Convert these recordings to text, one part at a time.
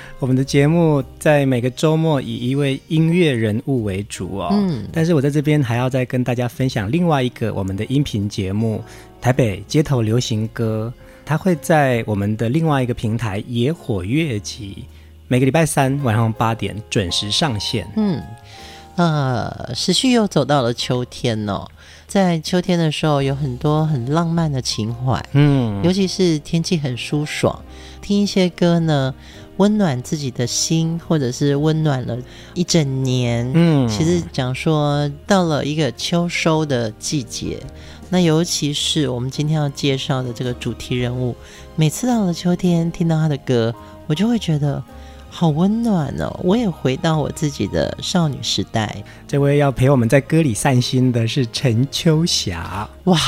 我们的节目在每个周末以一位音乐人物为主哦。嗯，但是我在这边还要再跟大家分享另外一个我们的音频节目《台北街头流行歌》，它会在我们的另外一个平台野火乐集，每个礼拜三晚上八点准时上线。嗯，呃，时序又走到了秋天哦。在秋天的时候，有很多很浪漫的情怀，嗯，尤其是天气很舒爽，听一些歌呢，温暖自己的心，或者是温暖了一整年。嗯，其实讲说到了一个秋收的季节，那尤其是我们今天要介绍的这个主题人物，每次到了秋天，听到他的歌，我就会觉得。好温暖哦！我也回到我自己的少女时代。这位要陪我们在歌里散心的是陈秋霞，哇，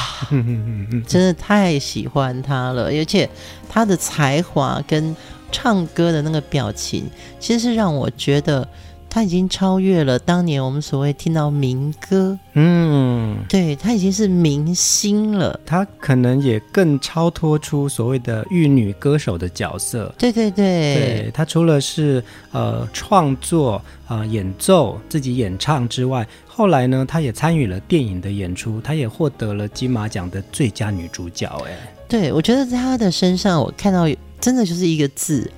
真的太喜欢她了，而且她的才华跟唱歌的那个表情，其实是让我觉得。他已经超越了当年我们所谓听到民歌，嗯，对，他已经是明星了。他可能也更超脱出所谓的玉女歌手的角色。对对对，对，他除了是呃创作啊、呃、演奏自己演唱之外，后来呢，他也参与了电影的演出，他也获得了金马奖的最佳女主角。哎，对，我觉得在他的身上，我看到真的就是一个字。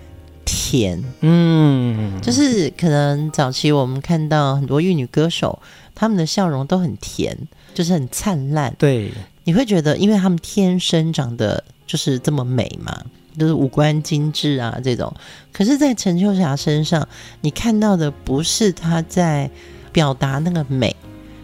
甜，嗯，就是可能早期我们看到很多玉女歌手，她们的笑容都很甜，就是很灿烂。对，你会觉得，因为她们天生长得就是这么美嘛，就是五官精致啊这种。可是，在陈秋霞身上，你看到的不是她在表达那个美，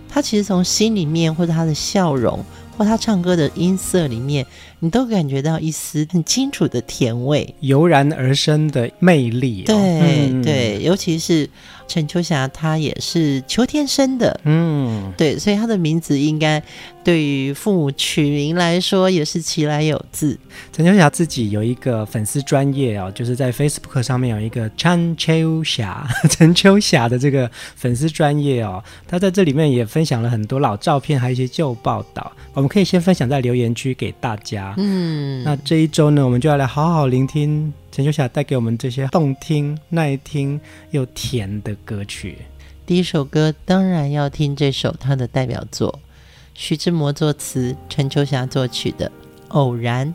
她其实从心里面或者她的笑容。或她唱歌的音色里面，你都感觉到一丝很清楚的甜味，油然而生的魅力哦。对、嗯、对，尤其是。陈秋霞，她也是秋天生的，嗯，对，所以她的名字应该对于父母取名来说也是其来有自。陈秋霞自己有一个粉丝专业哦，就是在 Facebook 上面有一个陈秋霞，陈秋霞的这个粉丝专业哦，她在这里面也分享了很多老照片，还有一些旧报道，我们可以先分享在留言区给大家。嗯，那这一周呢，我们就要来好好聆听。陈秋霞带给我们这些动听、耐听又甜的歌曲。第一首歌当然要听这首她的代表作，徐志摩作词，陈秋霞作曲的《偶然》。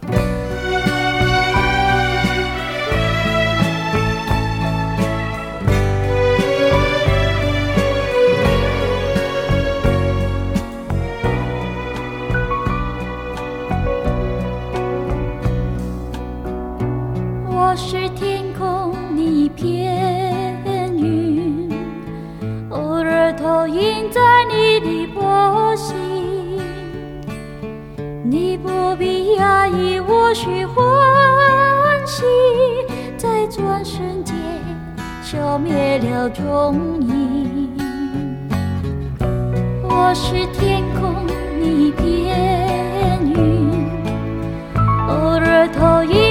在你的波心你不必讶异我须欢喜在转瞬间消灭了踪影。我是天空一片云偶尔投影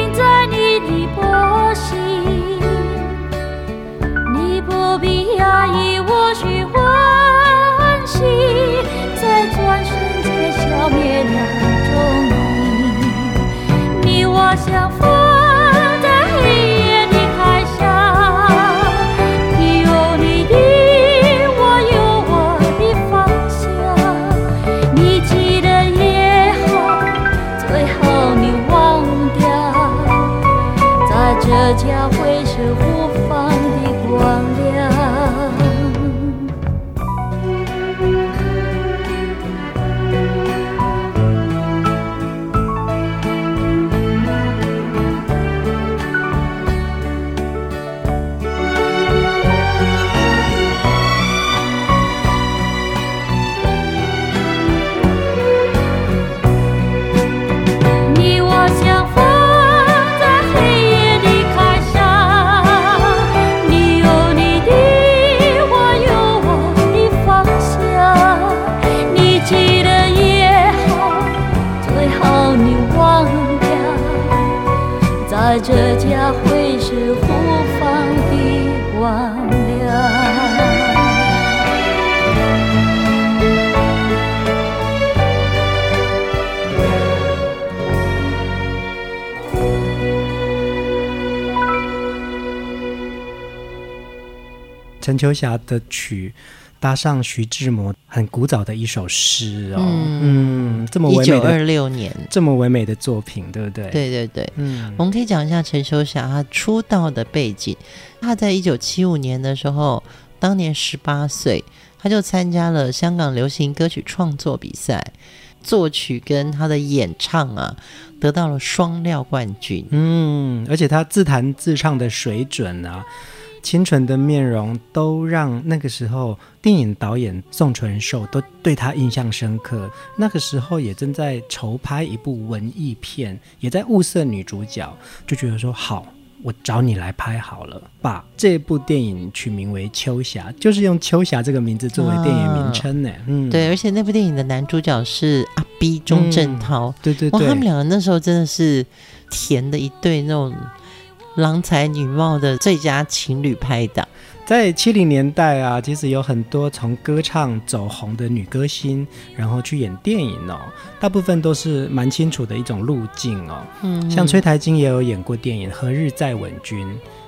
小风。秋霞的曲搭上徐志摩很古早的一首诗哦，嗯，这么唯美的，一九二六年这么唯美的作品，对不对？对对对，嗯，我们可以讲一下陈秋霞她出道的背景。她在一九七五年的时候，当年十八岁，她就参加了香港流行歌曲创作比赛，作曲跟她的演唱啊，得到了双料冠军。嗯，而且她自弹自唱的水准啊。清纯的面容都让那个时候电影导演宋淳寿都对他印象深刻。那个时候也正在筹拍一部文艺片，也在物色女主角，就觉得说好，我找你来拍好了。把这部电影取名为《秋霞》，就是用秋霞这个名字作为电影名称呢。嗯，对，而且那部电影的男主角是阿 B 钟镇涛。对对对，他们两个那时候真的是甜的一对那种。郎才女貌的最佳情侣拍档，在七零年代啊，其实有很多从歌唱走红的女歌星，然后去演电影哦，大部分都是蛮清楚的一种路径哦。嗯，像崔台金也有演过电影《何日再吻君》，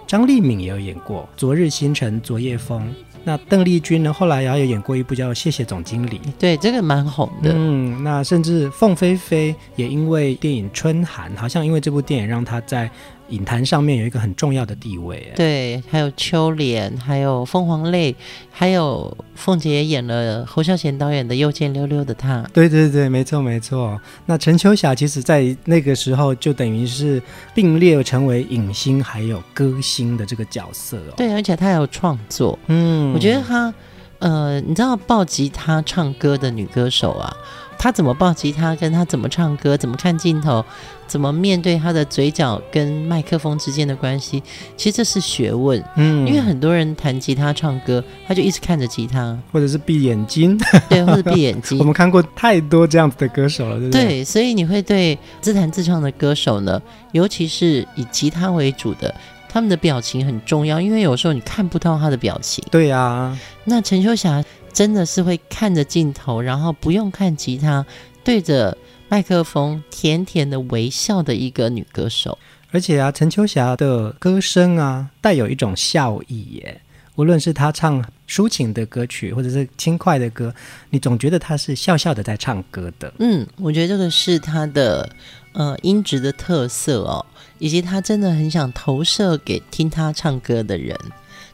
张丽敏也有演过《昨日星辰昨夜风》。那邓丽君呢，后来也有演过一部叫《谢谢总经理》，对，这个蛮红的。嗯，那甚至凤飞飞也因为电影《春寒》，好像因为这部电影让她在。影坛上面有一个很重要的地位，对，还有秋莲，还有凤凰泪，还有凤姐也演了侯孝贤导演的《又见溜溜的她》。对对对，没错没错。那陈秋霞其实在那个时候就等于是并列成为影星还有歌星的这个角色哦。对，而且她还有创作，嗯，我觉得她，呃，你知道抱吉他唱歌的女歌手啊。他怎么抱吉他，跟他怎么唱歌，怎么看镜头，怎么面对他的嘴角跟麦克风之间的关系，其实这是学问。嗯，因为很多人弹吉他唱歌，他就一直看着吉他，或者是闭眼睛，对，或者闭眼睛。我们看过太多这样子的歌手了，对不对？对，所以你会对自弹自唱的歌手呢，尤其是以吉他为主的，他们的表情很重要，因为有时候你看不到他的表情。对呀、啊，那陈秋霞。真的是会看着镜头，然后不用看吉他，对着麦克风甜甜的微笑的一个女歌手。而且啊，陈秋霞的歌声啊，带有一种笑意耶。无论是她唱抒情的歌曲，或者是轻快的歌，你总觉得她是笑笑的在唱歌的。嗯，我觉得这个是她的呃音质的特色哦，以及她真的很想投射给听她唱歌的人。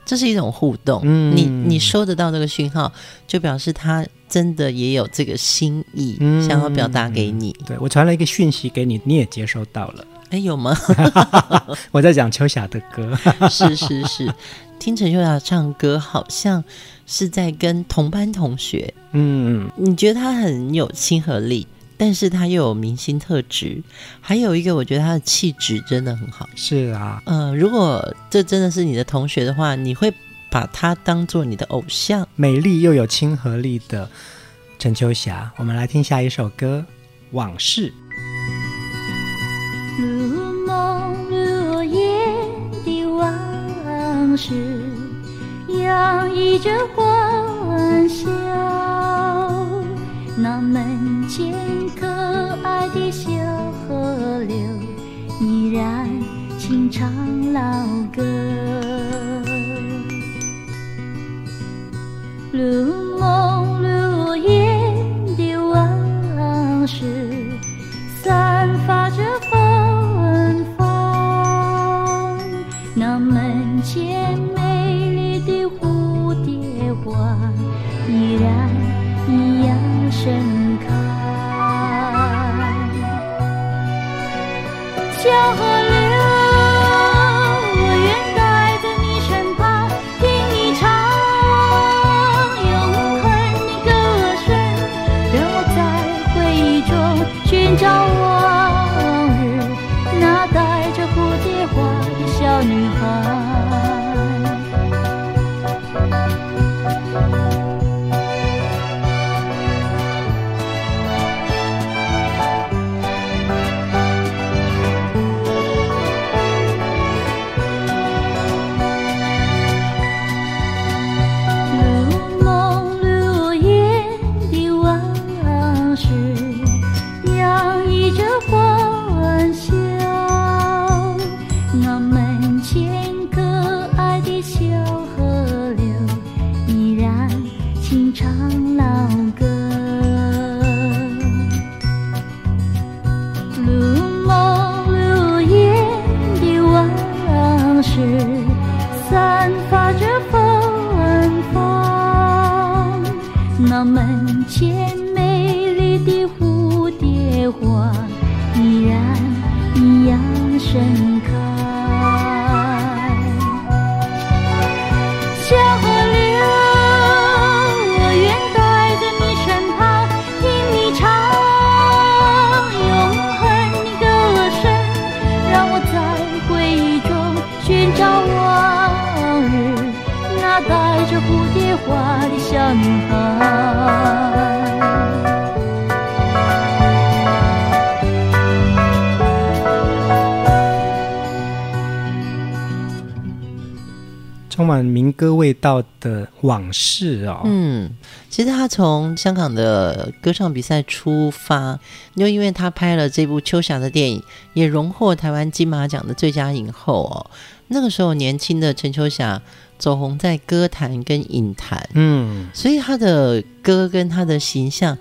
这是一种互动，嗯，你你收得到这个讯号，就表示他真的也有这个心意，嗯，想要表达给你。对，我传了一个讯息给你，你也接收到了。哎，有吗？我在讲秋霞的歌，是是是，听陈秋霞唱歌，好像是在跟同班同学。嗯，你觉得他很有亲和力？但是他又有明星特质，还有一个，我觉得他的气质真的很好。是啊，呃，如果这真的是你的同学的话，你会把他当做你的偶像。美丽又有亲和力的陈秋霞，我们来听下一首歌《往事》。如梦如烟的往事，洋溢着欢如女孩。样充满民歌味道的往事哦。嗯，其实他从香港的歌唱比赛出发，又因为他拍了这部秋霞的电影，也荣获台湾金马奖的最佳影后哦。那个时候年轻的陈秋霞。走红在歌坛跟影坛，嗯，所以他的歌跟他的形象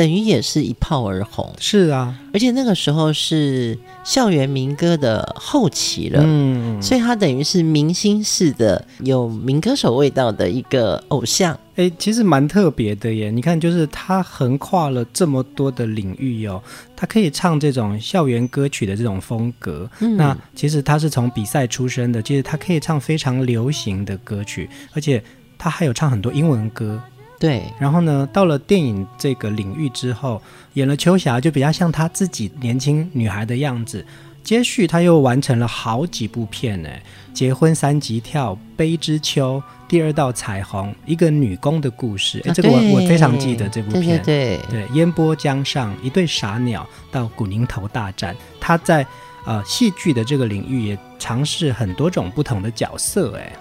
等于也是一炮而红。是啊，而且那个时候是校园民歌的后期了，嗯，所以他等于是明星式的有民歌手味道的一个偶像。哎，其实蛮特别的耶！你看，就是他横跨了这么多的领域哦，他可以唱这种校园歌曲的这种风格。嗯，那其实他是从比赛出身的，其实他可以唱非常流行的歌曲，而且他还有唱很多英文歌。对，然后呢，到了电影这个领域之后，演了秋霞，就比较像她自己年轻女孩的样子。接续，她又完成了好几部片呢，《结婚三级跳》《悲之秋》《第二道彩虹》，一个女工的故事。哎、啊，这个我我非常记得这部片。对对对，烟波江上，一对傻鸟到古宁头大战。她在呃戏剧的这个领域也尝试很多种不同的角色。哎，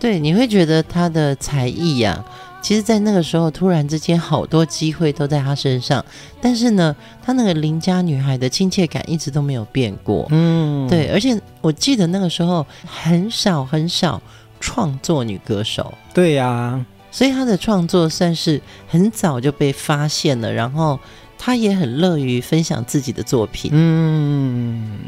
对，你会觉得他的才艺呀、啊。其实，在那个时候，突然之间，好多机会都在他身上。但是呢，他那个邻家女孩的亲切感一直都没有变过。嗯，对。而且我记得那个时候很少很少创作女歌手。对呀、啊，所以他的创作算是很早就被发现了。然后他也很乐于分享自己的作品。嗯。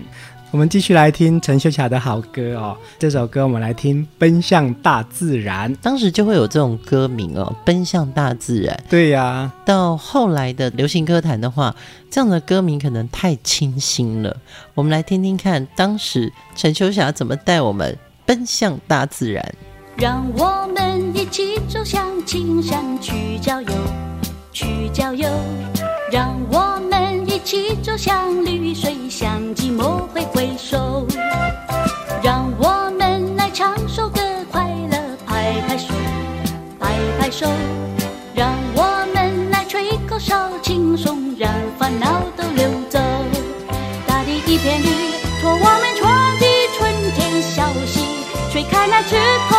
我们继续来听陈秋霞的好歌哦。这首歌我们来听《奔向大自然》，当时就会有这种歌名哦，《奔向大自然》。对呀、啊，到后来的流行歌坛的话，这样的歌名可能太清新了。我们来听听看，当时陈秋霞怎么带我们奔向大自然。让我们一起走向青山去郊游，去郊游。让我们一起走向绿水，向寂寞挥挥手。让我们来唱首歌，快乐拍拍手，拍拍手。让我们来吹口哨，轻松让烦恼都溜走。大地一片绿，托我们传递春天消息，吹开那枝头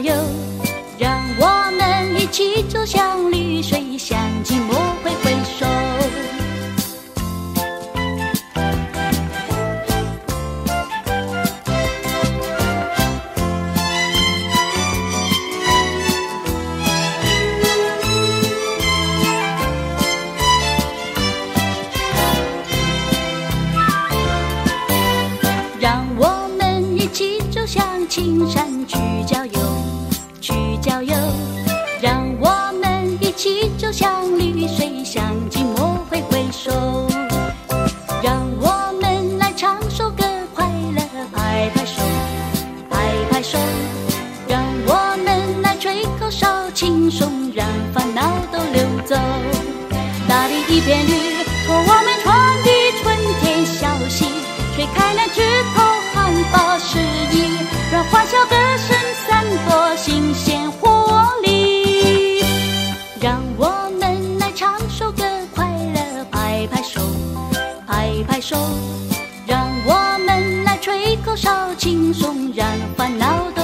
去郊大地一片绿，托我们传递春天消息，吹开那枝头含苞诗意。让欢笑歌声散播新鲜活力，让我们来唱首歌，快乐拍拍手，拍拍手。让我们来吹口哨，轻松让烦恼都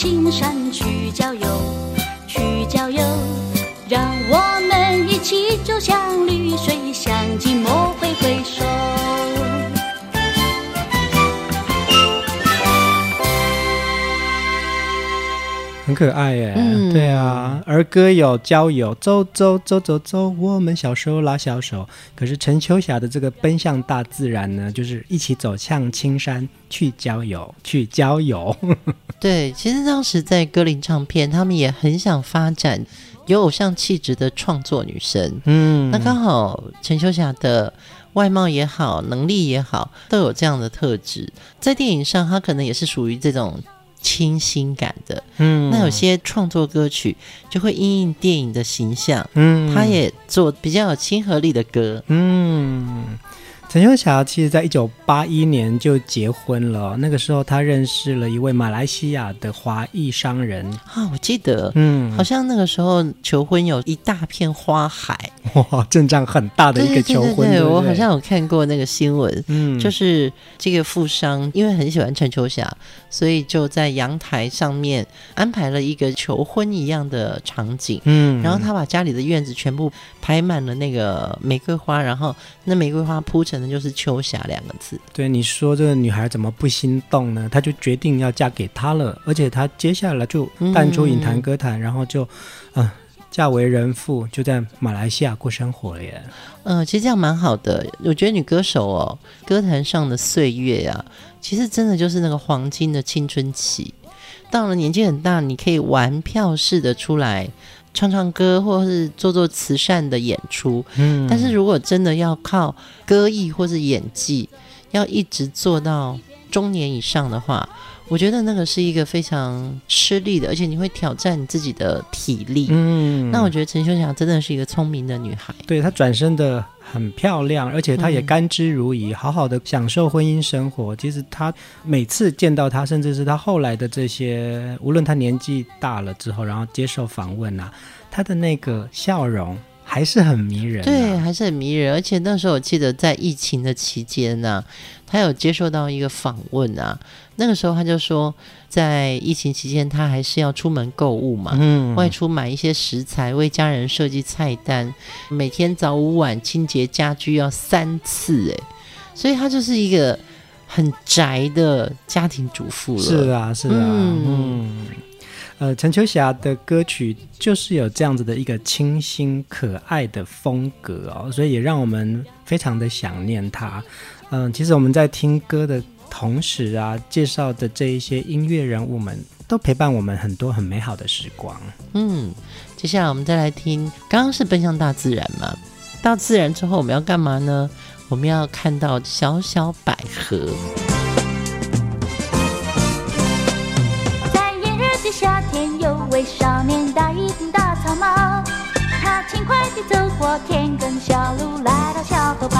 青山去郊游，去郊游，让我们一起走向绿水，很可爱耶，嗯、对啊，儿歌有郊游，走走走走走，我们小手拉小手。可是陈秋霞的这个奔向大自然呢，就是一起走向青山去郊游，去郊游。对，其实当时在歌林唱片，他们也很想发展有偶像气质的创作女生。嗯，那刚好陈秋霞的外貌也好，能力也好，都有这样的特质。在电影上，她可能也是属于这种。清新感的，嗯，那有些创作歌曲就会因应电影的形象，嗯，他也做比较有亲和力的歌，嗯。陈秋霞其实在一九八一年就结婚了，那个时候她认识了一位马来西亚的华裔商人。啊，我记得，嗯，好像那个时候求婚有一大片花海，哇，阵仗很大的一个求婚，对，对，对，对，我好像有看过那个新闻，嗯，就是这个富商因为很喜欢陈秋霞，所以就在阳台上面安排了一个求婚一样的场景，嗯，然后他把家里的院子全部排满了那个玫瑰花，然后那玫瑰花铺成。可能就是秋霞两个字。对，你说这个女孩怎么不心动呢？她就决定要嫁给他了，而且她接下来就淡出影坛歌坛，嗯、然后就，嗯、呃，嫁为人妇，就在马来西亚过生活了耶。嗯、呃，其实这样蛮好的。我觉得女歌手哦，歌坛上的岁月啊，其实真的就是那个黄金的青春期。到了年纪很大，你可以玩票式的出来。唱唱歌，或是做做慈善的演出，嗯，但是如果真的要靠歌艺或是演技，要一直做到中年以上的话，我觉得那个是一个非常吃力的，而且你会挑战你自己的体力。嗯，那我觉得陈秋霞真的是一个聪明的女孩。对，她转身的很漂亮，而且她也甘之如饴，嗯、好好的享受婚姻生活。其实她每次见到她，甚至是她后来的这些，无论她年纪大了之后，然后接受访问啊，她的那个笑容还是很迷人，啊。对，还是很迷人。而且那时候我记得在疫情的期间呢，啊，她有接受到一个访问啊。那个时候他就说，在疫情期间，他还是要出门购物嘛，嗯，外出买一些食材，为家人设计菜单，每天早午晚清洁家居要三次，哎，所以他就是一个很宅的家庭主妇了。是啊，是啊，嗯，嗯呃，陈秋霞的歌曲就是有这样子的一个清新可爱的风格哦，所以也让我们非常的想念他。嗯、其实我们在听歌的。同时啊，介绍的这一些音乐人物们都陪伴我们很多很美好的时光。嗯，接下来我们再来听，刚刚是奔向大自然嘛？大自然之后我们要干嘛呢？我们要看到小小百合。有位少年戴一顶大草帽，他轻快地走过田埂小路，来到小河旁，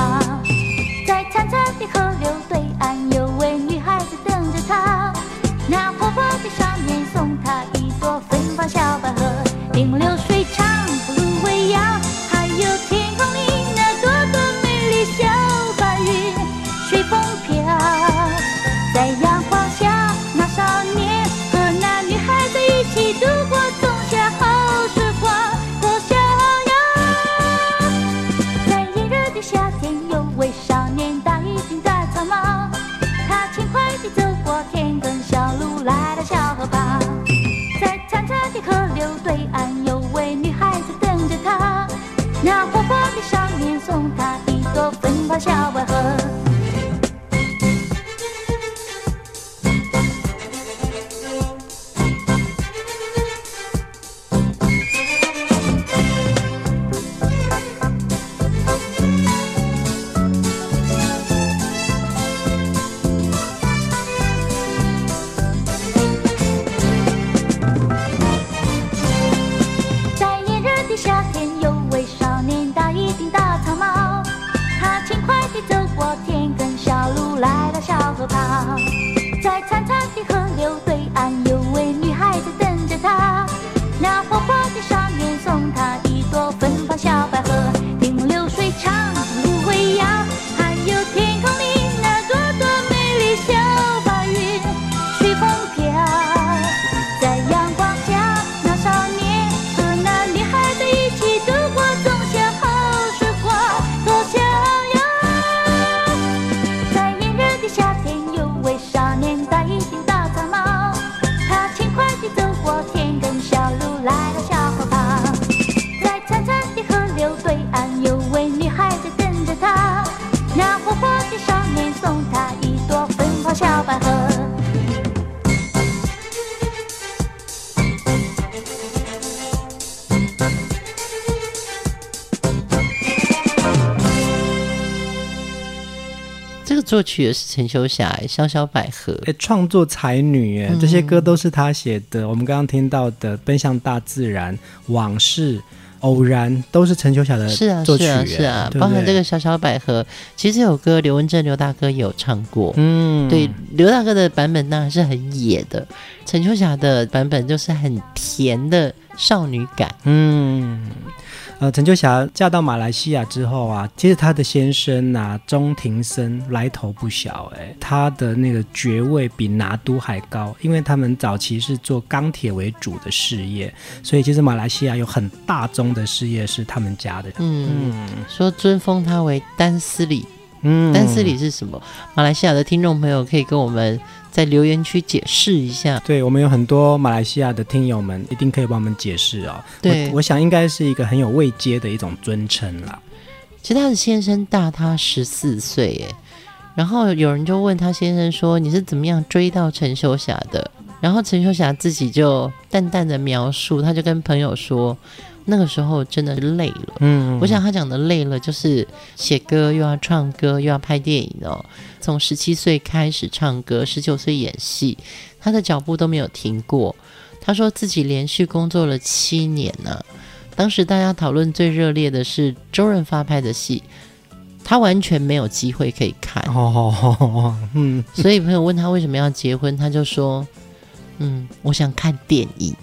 作曲也是陈秋霞，《小小百合》哎，创作才女哎，这些歌都是她写的。嗯、我们刚刚听到的《奔向大自然》、《往事》、《偶然》都是陈秋霞的作曲。是啊，是啊，是啊，包含这个《小小百合》，其实这首歌刘文正刘大哥也有唱过。嗯，对，刘大哥的版本当然是很野的，陈秋霞的版本就是很甜的少女感。嗯。呃，陈秋霞嫁到马来西亚之后啊，其实她的先生啊，钟庭生来头不小哎，他的那个爵位比拿督还高，因为他们早期是做钢铁为主的事业，所以其实马来西亚有很大宗的事业是他们家的。嗯，嗯说尊封他为丹斯里，嗯，丹斯里是什么？马来西亚的听众朋友可以跟我们。在留言区解释一下，对，我们有很多马来西亚的听友们，一定可以帮我们解释哦。对我，我想应该是一个很有位阶的一种尊称啦。其实他的先生大他十四岁，耶。然后有人就问他先生说：“你是怎么样追到陈秀霞的？”然后陈秀霞自己就淡淡的描述，他就跟朋友说。那个时候真的是累了，嗯，我想他讲的累了，就是写歌又要唱歌又要拍电影哦。从十七岁开始唱歌，十九岁演戏，他的脚步都没有停过。他说自己连续工作了七年呢、啊。当时大家讨论最热烈的是周润发拍的戏，他完全没有机会可以看。哦，嗯，所以朋友问他为什么要结婚，他就说。嗯，我想看电影，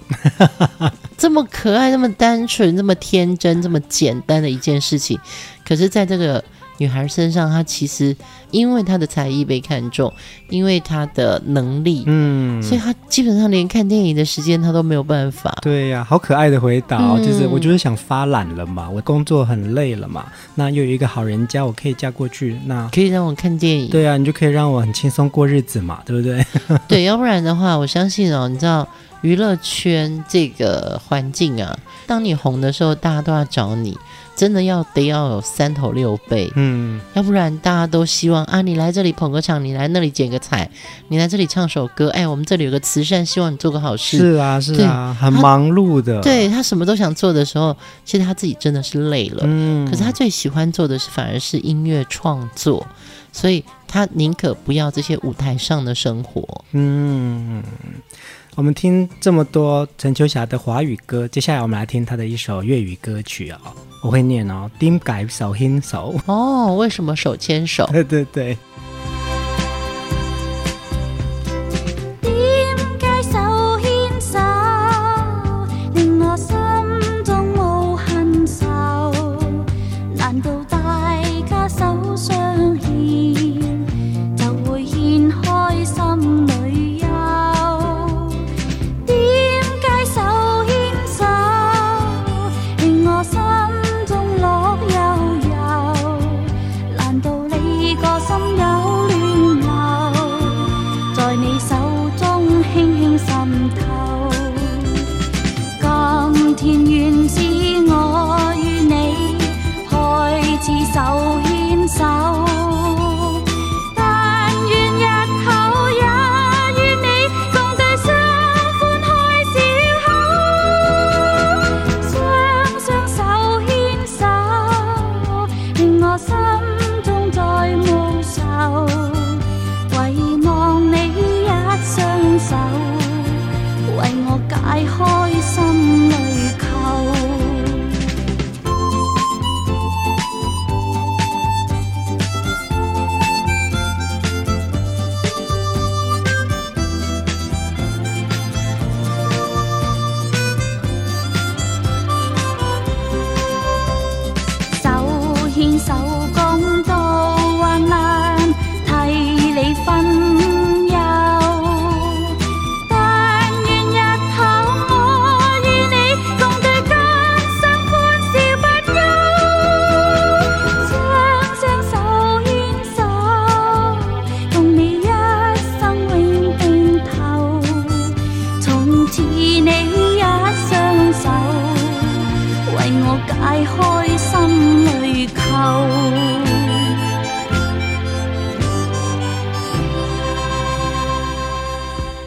这么可爱、这么单纯、这么天真、这么简单的一件事情，可是在这个。女孩身上，她其实因为她的才艺被看中，因为她的能力，嗯，所以她基本上连看电影的时间她都没有办法。对呀、啊，好可爱的回答、哦，嗯、就是我就是想发懒了嘛，我工作很累了嘛，那又有一个好人家，我可以嫁过去，那可以让我看电影。对啊，你就可以让我很轻松过日子嘛，对不对？对，要不然的话，我相信哦，你知道娱乐圈这个环境啊，当你红的时候，大家都要找你。真的要得要有三头六臂，嗯，要不然大家都希望啊，你来这里捧个场，你来那里剪个彩，你来这里唱首歌，哎，我们这里有个慈善，希望你做个好事。是啊，是啊，很忙碌的。对，他什么都想做的时候，其实他自己真的是累了。嗯，可是他最喜欢做的是反而是音乐创作，所以他宁可不要这些舞台上的生活。嗯。我们听这么多陈秋霞的华语歌，接下来我们来听她的一首粤语歌曲哦，我会念哦，点解手牵手？哦，为什么手牵手？对对对。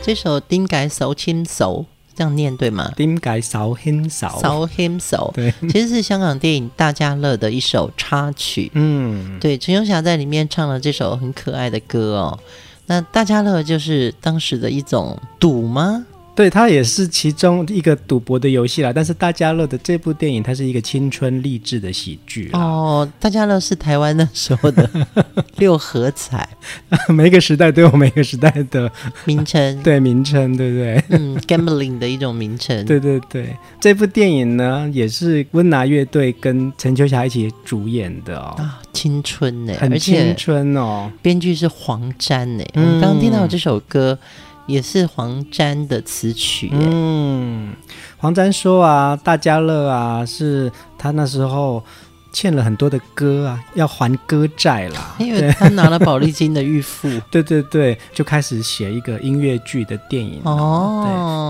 这首《丁改手牵手》这样念对吗？丁改手牵手，手牵手。对，其实是香港电影《大家乐》的一首插曲。嗯，对，陈永霞在里面唱了这首很可爱的歌哦。那大家乐就是当时的一种赌吗？对，它也是其中一个赌博的游戏啦。但是大家乐的这部电影，它是一个青春励志的喜剧哦。大家乐是台湾那时候的 六合彩，每个时代都有每个时代的名称，对名称，对不对？嗯，gambling 的一种名称。对对对，这部电影呢，也是温拿乐队跟陈秋霞一起主演的哦。啊，青春呢，很青春哦。编剧是黄沾呢。我们刚刚听到这首歌。也是黄沾的词曲。嗯，黄沾说啊，大家乐啊，是他那时候欠了很多的歌啊，要还歌债啦。因为他拿了宝丽金的预付。对对对，就开始写一个音乐剧的电影。哦，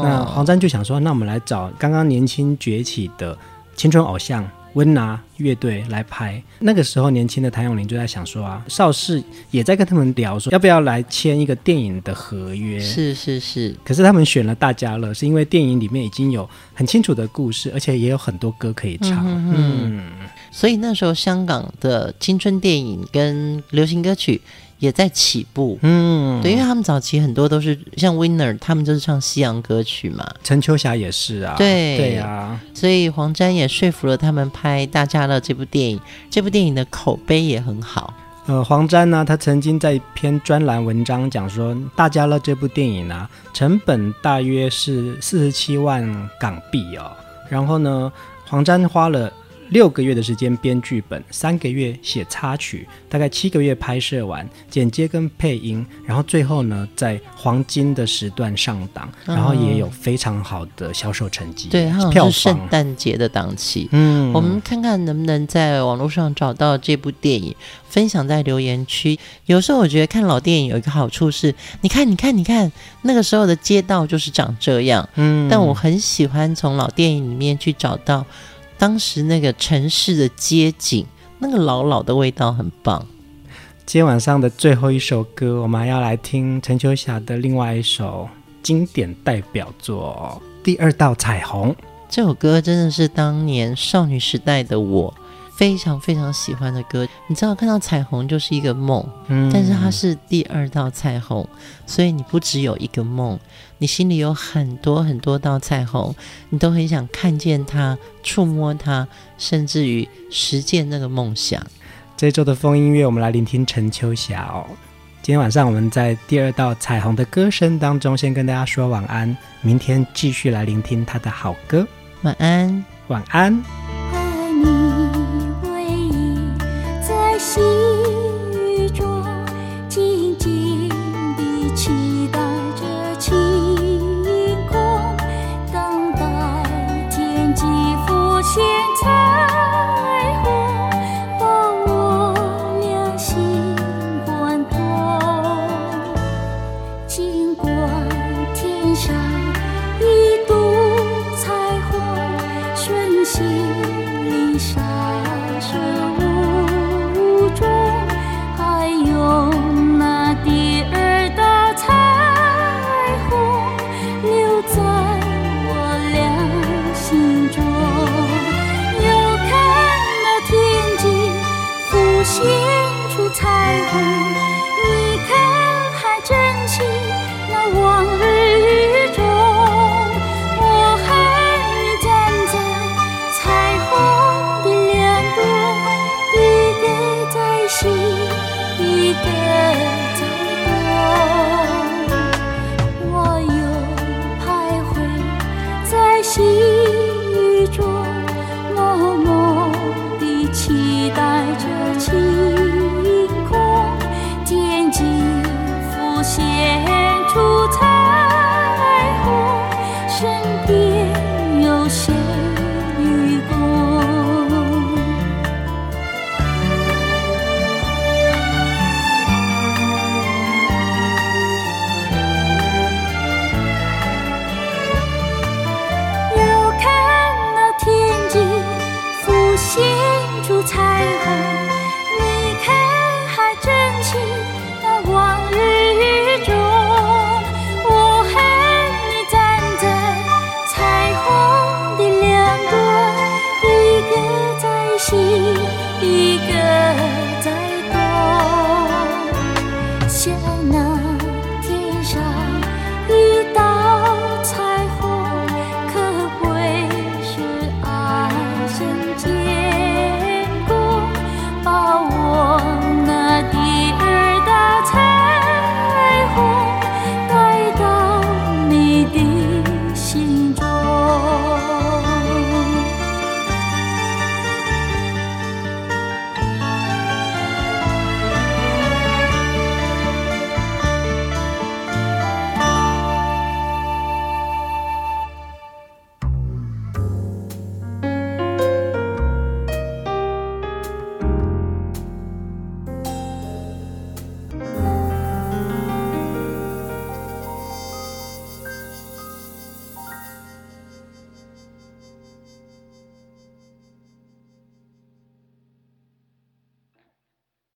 对，那黄沾就想说，那我们来找刚刚年轻崛起的青春偶像。温拿乐队来拍，那个时候年轻的谭咏麟就在想说啊，邵氏也在跟他们聊说，要不要来签一个电影的合约？是是是。可是他们选了大家乐，是因为电影里面已经有很清楚的故事，而且也有很多歌可以唱。嗯，嗯，所以那时候香港的青春电影跟流行歌曲。也在起步，嗯，对，因为他们早期很多都是像 Winner，他们就是唱西洋歌曲嘛。陈秋霞也是啊，对对啊，所以黄沾也说服了他们拍《大家乐》这部电影，这部电影的口碑也很好。呃，黄沾呢，他曾经在一篇专栏文章讲说，《大家乐》这部电影啊，成本大约是四十七万港币哦，然后呢，黄沾花了。六个月的时间编剧本，三个月写插曲，大概七个月拍摄完剪接跟配音，然后最后呢，在黄金的时段上档，然后也有非常好的销售成绩。对，好像是圣诞节的档期。嗯，我们看看能不能在网络上找到这部电影，分享在留言区。有时候我觉得看老电影有一个好处是，你看，你看，你看，那个时候的街道就是长这样。嗯，但我很喜欢从老电影里面去找到。当时那个城市的街景，那个老老的味道很棒。今天晚上的最后一首歌，我们还要来听陈秋霞的另外一首经典代表作《第二道彩虹》。这首歌真的是当年少女时代的我。非常非常喜欢的歌，你知道看到彩虹就是一个梦，嗯，但是它是第二道彩虹，所以你不只有一个梦，你心里有很多很多道彩虹，你都很想看见它、触摸它，甚至于实践那个梦想。这周的风音乐，我们来聆听陈秋霞哦。今天晚上我们在第二道彩虹的歌声当中，先跟大家说晚安，明天继续来聆听他的好歌。晚安，晚安。心。